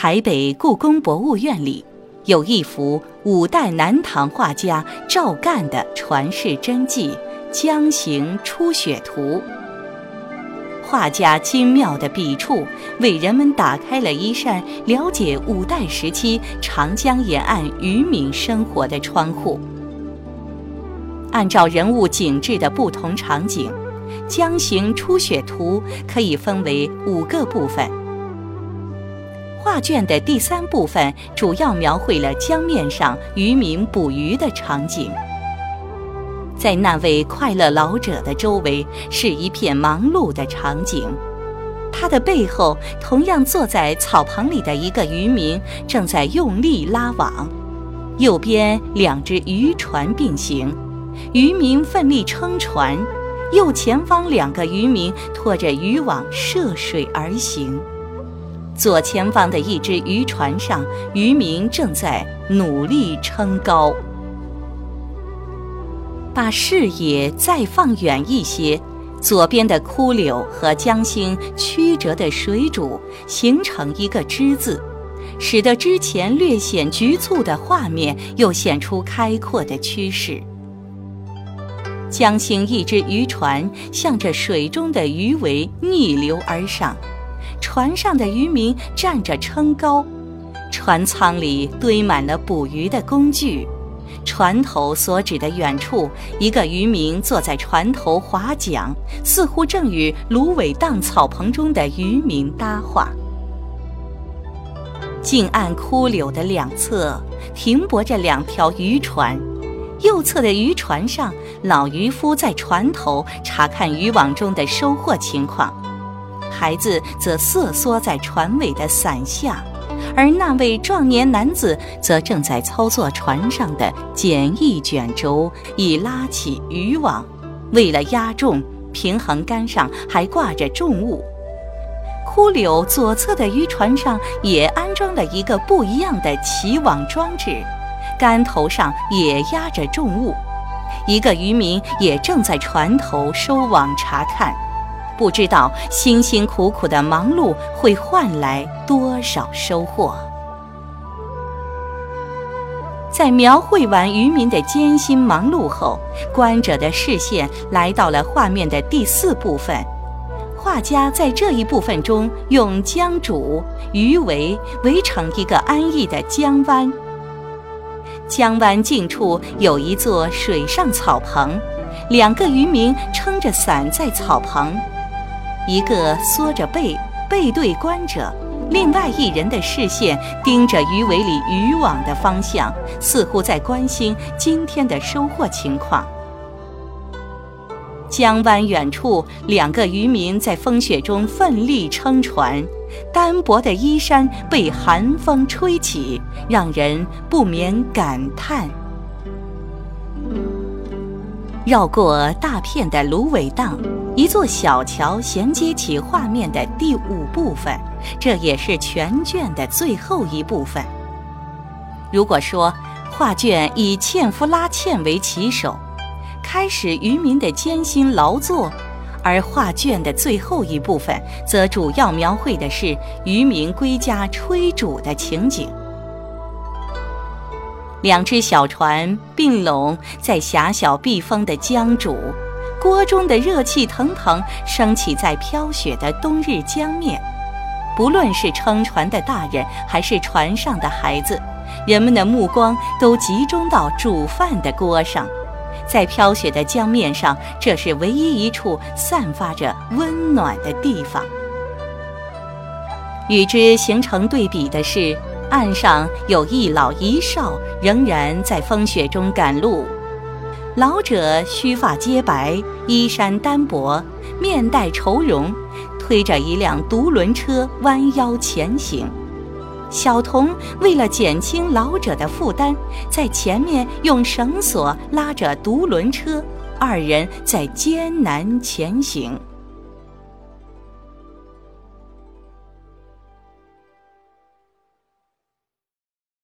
台北故宫博物院里有一幅五代南唐画家赵干的传世真迹《江行初雪图》。画家精妙的笔触，为人们打开了一扇了解五代时期长江沿岸渔民生活的窗户。按照人物景致的不同场景，《江行初雪图》可以分为五个部分。画卷的第三部分主要描绘了江面上渔民捕鱼的场景。在那位快乐老者的周围是一片忙碌的场景，他的背后同样坐在草棚里的一个渔民正在用力拉网，右边两只渔船并行，渔民奋力撑船，右前方两个渔民拖着渔网涉水而行，左前方的一只渔船上渔民正在努力撑篙。把视野再放远一些，左边的枯柳和江心曲折的水渚形成一个之字，使得之前略显局促的画面又显出开阔的趋势。江心一只渔船向着水中的鱼尾逆流而上，船上的渔民站着撑篙，船舱里堆满了捕鱼的工具。船头所指的远处，一个渔民坐在船头划桨，似乎正与芦苇荡草棚中的渔民搭话。近岸枯柳的两侧停泊着两条渔船，右侧的渔船上，老渔夫在船头查看渔网中的收获情况，孩子则瑟缩在船尾的伞下。而那位壮年男子则正在操作船上的简易卷轴，以拉起渔网。为了压重，平衡杆上还挂着重物。枯柳左侧的渔船上也安装了一个不一样的起网装置，杆头上也压着重物。一个渔民也正在船头收网查看。不知道辛辛苦苦的忙碌会换来多少收获。在描绘完渔民的艰辛忙碌后，观者的视线来到了画面的第四部分。画家在这一部分中用江渚、鱼围围成一个安逸的江湾。江湾近处有一座水上草棚，两个渔民撑着伞在草棚。一个缩着背背对观者，另外一人的视线盯着鱼尾里渔网的方向，似乎在关心今天的收获情况。江湾远处，两个渔民在风雪中奋力撑船，单薄的衣衫被寒风吹起，让人不免感叹。绕过大片的芦苇荡。一座小桥衔接起画面的第五部分，这也是全卷的最后一部分。如果说画卷以纤夫拉纤为起手，开始渔民的艰辛劳作，而画卷的最后一部分则主要描绘的是渔民归家炊煮的情景。两只小船并拢在狭小避风的江渚。锅中的热气腾腾升起在飘雪的冬日江面，不论是撑船的大人还是船上的孩子，人们的目光都集中到煮饭的锅上。在飘雪的江面上，这是唯一一处散发着温暖的地方。与之形成对比的是，岸上有一老一少仍然在风雪中赶路。老者须发皆白，衣衫单薄，面带愁容，推着一辆独轮车弯腰前行。小童为了减轻老者的负担，在前面用绳索拉着独轮车，二人在艰难前行。